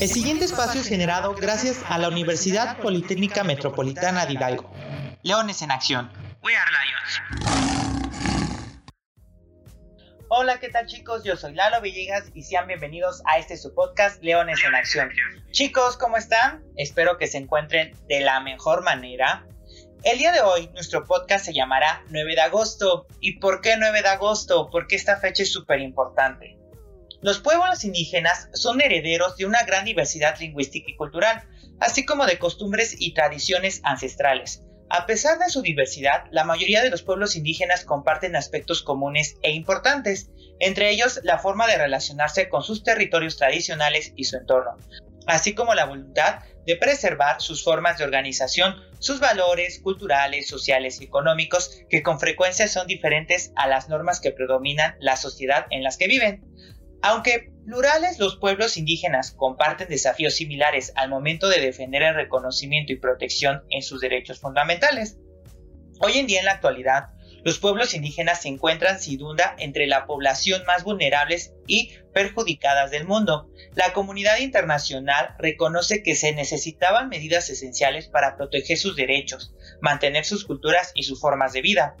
El siguiente espacio es generado gracias a la Universidad Politécnica Metropolitana de Hidalgo. Leones en Acción. We are Lions. Hola, ¿qué tal chicos? Yo soy Lalo Villegas y sean bienvenidos a este su podcast Leones en Acción. Chicos, ¿cómo están? Espero que se encuentren de la mejor manera. El día de hoy nuestro podcast se llamará 9 de agosto. ¿Y por qué 9 de agosto? Porque esta fecha es súper importante. Los pueblos indígenas son herederos de una gran diversidad lingüística y cultural, así como de costumbres y tradiciones ancestrales. A pesar de su diversidad, la mayoría de los pueblos indígenas comparten aspectos comunes e importantes, entre ellos la forma de relacionarse con sus territorios tradicionales y su entorno, así como la voluntad de preservar sus formas de organización, sus valores culturales, sociales y económicos, que con frecuencia son diferentes a las normas que predominan la sociedad en las que viven. Aunque plurales, los pueblos indígenas comparten desafíos similares al momento de defender el reconocimiento y protección en sus derechos fundamentales. Hoy en día, en la actualidad, los pueblos indígenas se encuentran sin duda entre la población más vulnerables y perjudicadas del mundo. La comunidad internacional reconoce que se necesitaban medidas esenciales para proteger sus derechos, mantener sus culturas y sus formas de vida.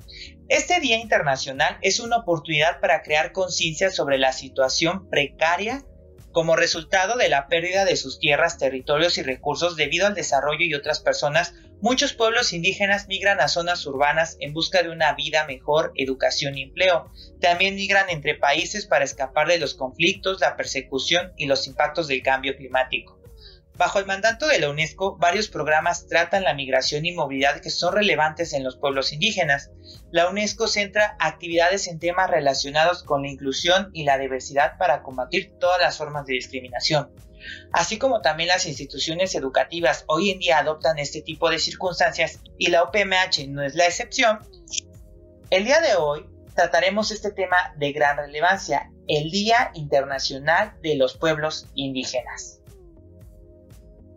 Este Día Internacional es una oportunidad para crear conciencia sobre la situación precaria como resultado de la pérdida de sus tierras, territorios y recursos debido al desarrollo y otras personas, muchos pueblos indígenas migran a zonas urbanas en busca de una vida mejor, educación y empleo. También migran entre países para escapar de los conflictos, la persecución y los impactos del cambio climático. Bajo el mandato de la UNESCO, varios programas tratan la migración y movilidad que son relevantes en los pueblos indígenas. La UNESCO centra actividades en temas relacionados con la inclusión y la diversidad para combatir todas las formas de discriminación. Así como también las instituciones educativas hoy en día adoptan este tipo de circunstancias y la OPMH no es la excepción, el día de hoy trataremos este tema de gran relevancia, el Día Internacional de los Pueblos Indígenas.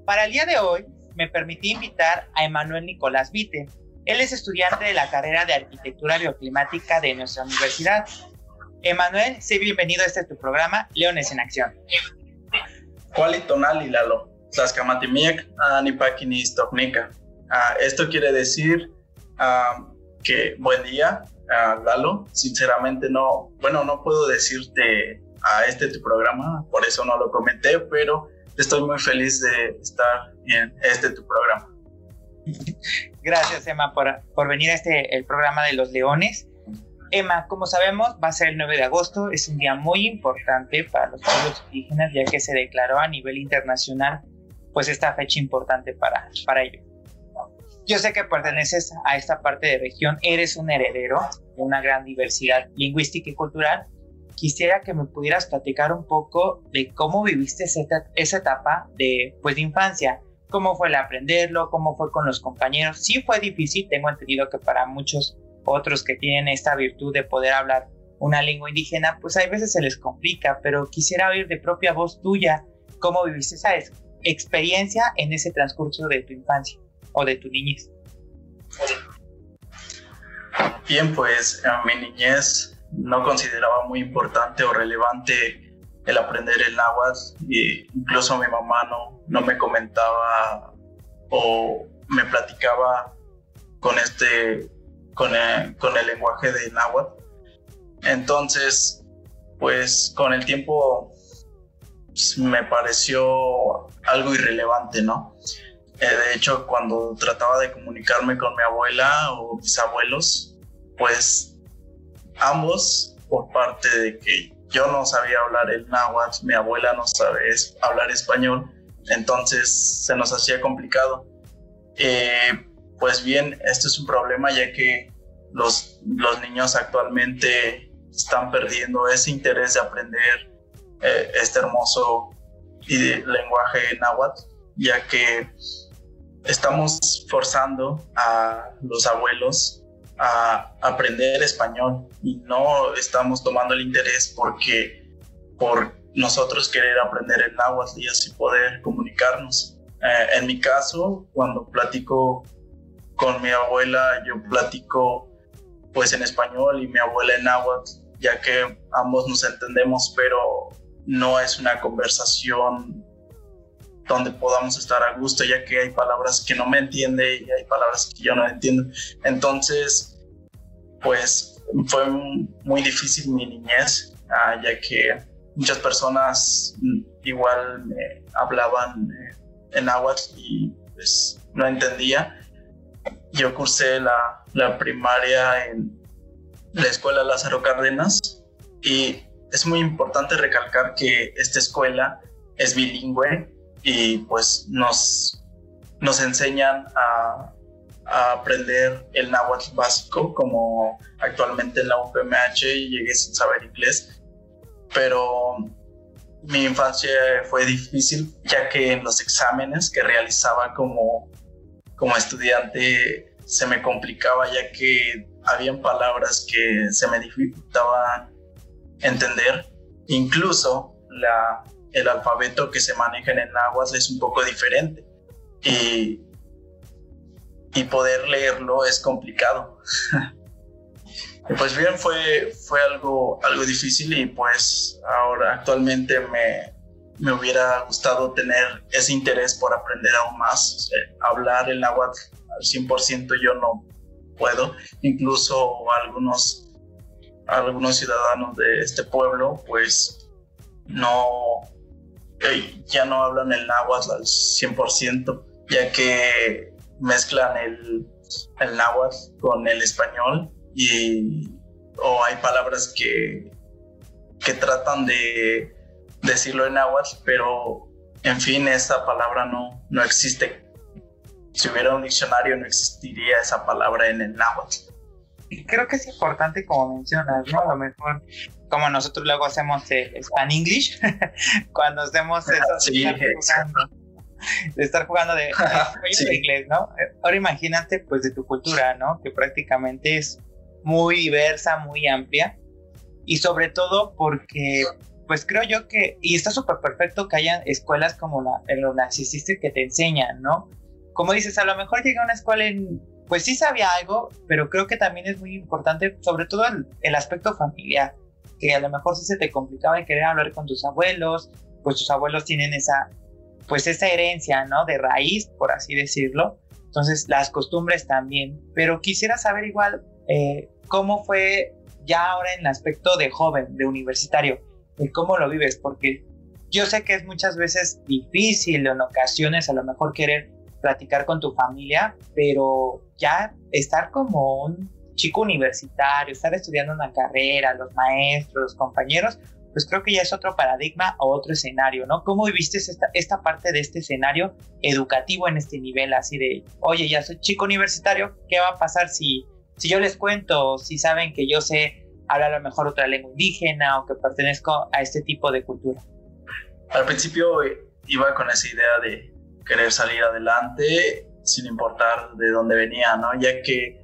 Para el día de hoy, me permití invitar a Emanuel Nicolás Vite. Él es estudiante de la carrera de Arquitectura Bioclimática de nuestra universidad. Emanuel, sé bienvenido a este tu programa, Leones en Acción. Tonal y Lalo, Tlaxcamatimiec, Anipaquinis ah, Esto quiere decir ah, que buen día, ah, Lalo. Sinceramente no, bueno, no puedo decirte a este tu programa, por eso no lo comenté, pero estoy muy feliz de estar en este tu programa. Gracias, Emma, por, por venir a este el programa de los Leones. Emma, como sabemos, va a ser el 9 de agosto. Es un día muy importante para los pueblos indígenas, ya que se declaró a nivel internacional pues esta fecha importante para, para ellos. Yo sé que perteneces a esta parte de región, eres un heredero de una gran diversidad lingüística y cultural quisiera que me pudieras platicar un poco de cómo viviste esa, etapa de, pues, infancia. ¿Cómo fue el aprenderlo? ¿Cómo fue con los compañeros? Sí fue difícil, tengo entendido que para muchos otros que tienen esta virtud de poder hablar una lengua indígena, pues hay veces se les complica, pero quisiera oír de propia voz tuya cómo viviste esa experiencia en ese transcurso de tu infancia o de tu niñez. Bien, pues mi niñez no consideraba muy importante o relevante el aprender el náhuatl e incluso mi mamá no, no me comentaba o me platicaba con este con el, con el lenguaje de náhuatl. Entonces pues con el tiempo pues, me pareció algo irrelevante no eh, de hecho cuando trataba de comunicarme con mi abuela o mis abuelos pues ambos por parte de que yo no sabía hablar el náhuatl, mi abuela no sabe hablar español, entonces se nos hacía complicado. Eh, pues bien, esto es un problema ya que los, los niños actualmente están perdiendo ese interés de aprender eh, este hermoso lenguaje náhuatl, ya que estamos forzando a los abuelos a aprender español y no estamos tomando el interés porque por nosotros querer aprender el náhuatl y así poder comunicarnos. Eh, en mi caso, cuando platico con mi abuela, yo platico pues en español y mi abuela en náhuatl, ya que ambos nos entendemos, pero no es una conversación donde podamos estar a gusto, ya que hay palabras que no me entiende y hay palabras que yo no entiendo. Entonces, pues fue muy difícil mi niñez, ah, ya que muchas personas igual me hablaban eh, en agua y pues no entendía. Yo cursé la, la primaria en la escuela Lázaro Cárdenas y es muy importante recalcar que esta escuela es bilingüe y pues nos, nos enseñan a, aprender el náhuatl básico como actualmente en la UPMH llegué sin saber inglés pero mi infancia fue difícil ya que en los exámenes que realizaba como, como estudiante se me complicaba ya que habían palabras que se me dificultaban entender. Incluso la, el alfabeto que se maneja en el es un poco diferente y, y poder leerlo es complicado. pues bien, fue, fue algo, algo difícil y pues ahora actualmente me, me hubiera gustado tener ese interés por aprender aún más. hablar el náhuatl al 100% yo no puedo. Incluso algunos, algunos ciudadanos de este pueblo pues no, ya no hablan el náhuatl al 100%, ya que mezclan el, el náhuatl con el español y o hay palabras que, que tratan de decirlo en náhuatl, pero en fin, esa palabra no, no existe. Si hubiera un diccionario no existiría esa palabra en el náhuatl. Creo que es importante como mencionas, ¿no? A lo mejor como nosotros luego hacemos el Span English, cuando hacemos eso sí, de, estar jugando, de estar jugando de, inglés, ¿no? Ahora imagínate pues de tu cultura, ¿no? Que prácticamente es muy diversa, muy amplia y sobre todo porque pues creo yo que, y está súper perfecto que haya escuelas como la, el que te enseñan, ¿no? Como dices, a lo mejor llega a una escuela en, pues sí sabía algo, pero creo que también es muy importante, sobre todo el, aspecto familiar, que a lo mejor sí se te complicaba en querer hablar con tus abuelos, pues tus abuelos tienen esa, pues esa herencia, ¿no? De raíz, por así decirlo. Entonces, las costumbres también. Pero quisiera saber igual, eh, cómo fue ya ahora en el aspecto de joven, de universitario, de cómo lo vives, porque yo sé que es muchas veces difícil en ocasiones a lo mejor querer platicar con tu familia, pero ya estar como un chico universitario, estar estudiando una carrera, los maestros, los compañeros, pues creo que ya es otro paradigma o otro escenario, ¿no? ¿Cómo viviste esta, esta parte de este escenario educativo en este nivel así de, oye, ya soy chico universitario, ¿qué va a pasar si si yo les cuento, si saben que yo sé hablar a lo mejor otra lengua indígena o que pertenezco a este tipo de cultura? Al principio eh, iba con esa idea de querer salir adelante sin importar de dónde venía, ¿no? Ya que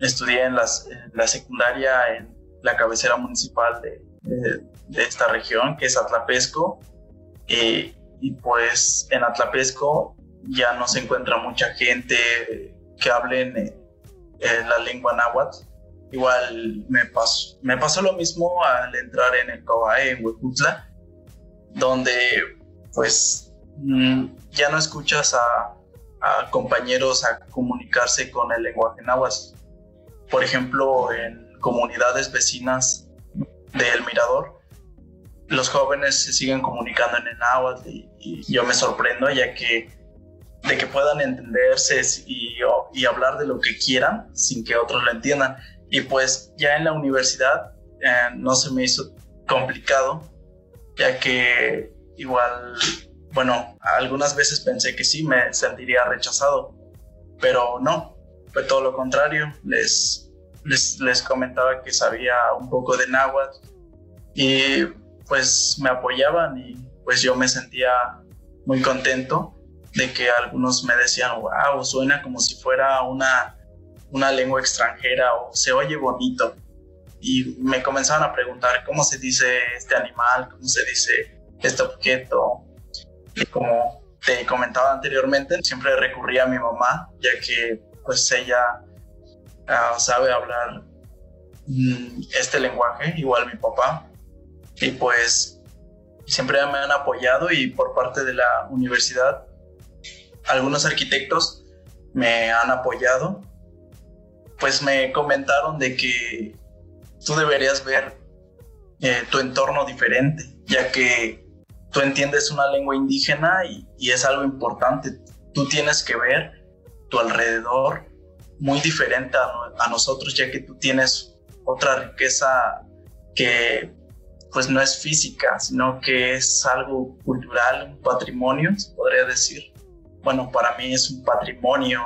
estudié en, la secundaria en la cabecera municipal de, de, esta región, que es Atlapesco, y, pues en Atlapesco ya no se encuentra mucha gente que hablen en la lengua náhuatl. Igual me pasó, me pasó lo mismo al entrar en el Cobae, en Huejutla, donde pues ya no escuchas a, compañeros a comunicarse con el lenguaje náhuatl. Por ejemplo, en comunidades vecinas de El Mirador, los jóvenes se siguen comunicando en el náhuatl y yo me sorprendo ya que de que puedan entenderse y, y, hablar de lo que quieran sin que otros lo entiendan. Y pues ya en la universidad eh, no se me hizo complicado, ya que igual, bueno, algunas veces pensé que sí me sentiría rechazado, pero no, fue todo lo contrario. Les, les, les comentaba que sabía un poco de náhuatl y pues me apoyaban y pues yo me sentía muy contento de que algunos me decían, wow, suena como si fuera una, una lengua extranjera o se oye bonito. Y me comenzaban a preguntar cómo se dice este animal, cómo se dice este objeto. Como te comentaba anteriormente, siempre recurría a mi mamá, ya que pues ella ah, sabe hablar mm, este lenguaje, igual mi papá. Y pues siempre me han apoyado y por parte de la universidad, algunos arquitectos me han apoyado, pues me comentaron de que tú deberías ver eh, tu entorno diferente, ya que tú entiendes una lengua indígena y, es algo importante. Tú tienes que ver tu alrededor muy diferente a, a nosotros, ya que tú tienes otra riqueza que pues no es física, sino que es algo cultural, un patrimonio, se podría decir. Bueno, para mí es un patrimonio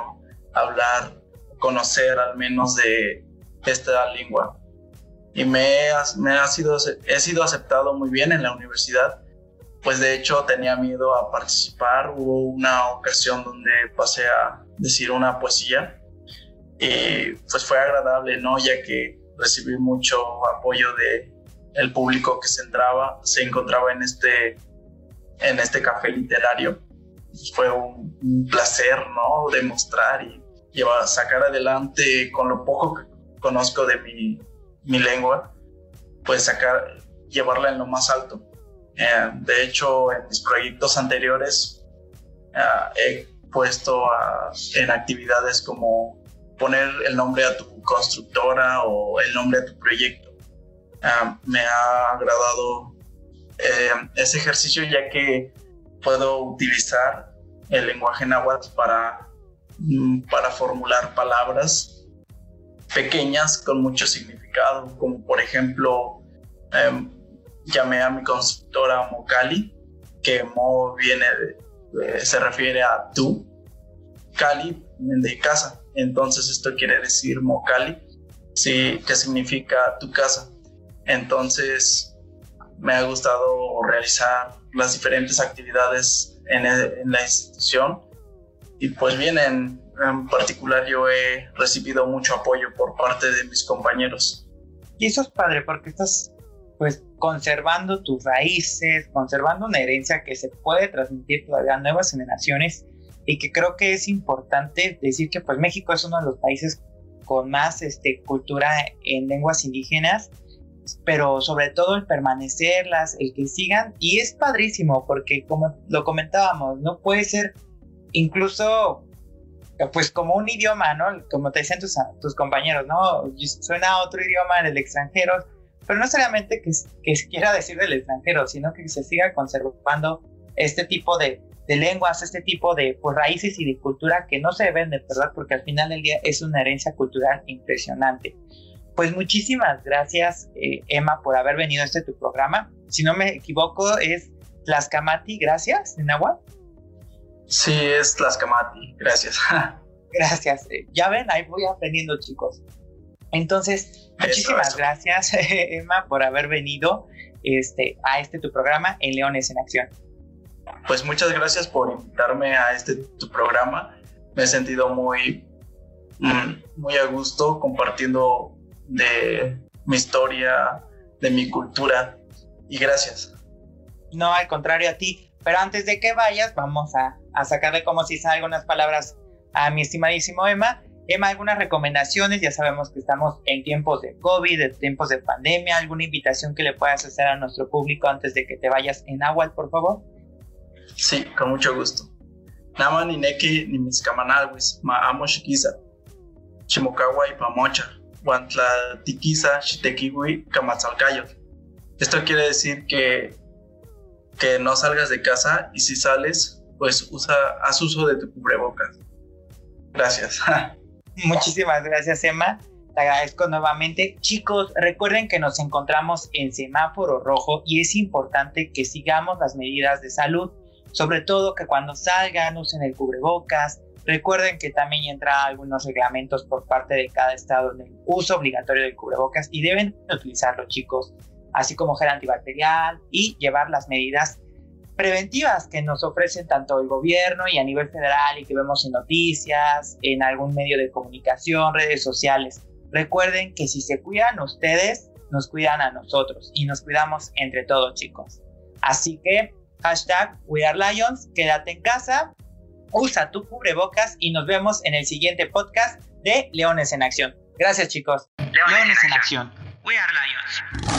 hablar, conocer al menos de esta lengua. Y me, me ha sido, he sido aceptado muy bien en la universidad, pues de hecho tenía miedo a participar. Hubo una ocasión donde pasé a decir una poesía y pues fue agradable, ¿no? Ya que recibí mucho apoyo de el público que se entraba, se encontraba en este, en este café literario. Fue un, placer, ¿no? Demostrar y llevar, sacar adelante con lo poco que conozco de mi, mi lengua, pues sacar, llevarla en lo más alto. Eh, de hecho, en mis proyectos anteriores uh, he puesto en actividades como poner el nombre a tu constructora o el nombre a tu proyecto. Me ha agradado eh, ese ejercicio ya que puedo utilizar el lenguaje náhuatl para, mm, para formular palabras pequeñas con mucho significado, como por ejemplo em, llamé a mi constructora Mocali, que Mo viene se refiere a tú, Cali de casa, entonces esto quiere decir Mocali, sí, que significa tu casa. Entonces, me ha gustado realizar las diferentes actividades en, la institución y pues bien, en, particular yo he recibido mucho apoyo por parte de mis compañeros. Y eso es padre porque estás pues conservando tus raíces, conservando una herencia que se puede transmitir todavía a nuevas generaciones y que creo que es importante decir que pues México es uno de los países con más este, cultura en lenguas indígenas pero sobre todo el permanecerlas, el que sigan, y es padrísimo porque como lo comentábamos, no puede ser incluso pues como un idioma, ¿no? Como te decían tus, tus compañeros, ¿no? Suena a otro idioma del extranjero, pero no solamente que, que quiera decir del extranjero, sino que se siga conservando este tipo de, de lenguas, este tipo de pues, raíces y de cultura que no se deben de perder porque al final del día es una herencia cultural impresionante. Pues muchísimas gracias, eh, Emma, por haber venido a este tu programa. Si no me equivoco, es Tlaxcamati, gracias, en agua. Sí, es Tlaxcamati, gracias. gracias. Eh, ya ven, ahí voy aprendiendo, chicos. Entonces, muchísimas gracias, Emma, por haber venido este, a este tu programa en Leones en Acción. Pues muchas gracias por invitarme a este tu programa. Me he sentido muy, mm, muy a gusto compartiendo de mi historia, de mi cultura. Y gracias. No, al contrario a ti. Pero antes de que vayas, vamos a, a sacarle como si algunas palabras a mi estimadísimo Emma. Emma, algunas recomendaciones, ya sabemos que estamos en tiempos de COVID, en tiempos de pandemia, alguna invitación que le puedas hacer a nuestro público antes de que te vayas en agua, por favor. Sí, con mucho gusto. Nama ni neki ni mis camanalwis, ma amo chiquiza, chimocawa y pamocha, esto quiere decir que, que no salgas de casa y si sales, pues usa, haz uso de tu cubrebocas. Gracias. Muchísimas gracias, Emma. Te agradezco nuevamente. Chicos, recuerden que nos encontramos en semáforo rojo y es importante que sigamos las medidas de salud, sobre todo que cuando salgan usen el cubrebocas, Recuerden que también entra algunos reglamentos por parte de cada estado en el uso obligatorio del cubrebocas y deben utilizarlo chicos, así como gel antibacterial y llevar las medidas preventivas que nos ofrecen tanto el gobierno y a nivel federal y que vemos en noticias, en algún medio de comunicación, redes sociales. Recuerden que si se cuidan ustedes, nos cuidan a nosotros y nos cuidamos entre todos chicos. Así que hashtag We Are Lions, quédate en casa usa tu cubrebocas y nos vemos en el siguiente podcast de Leones en Acción. Gracias chicos. Leones, en, acción. We are Lions.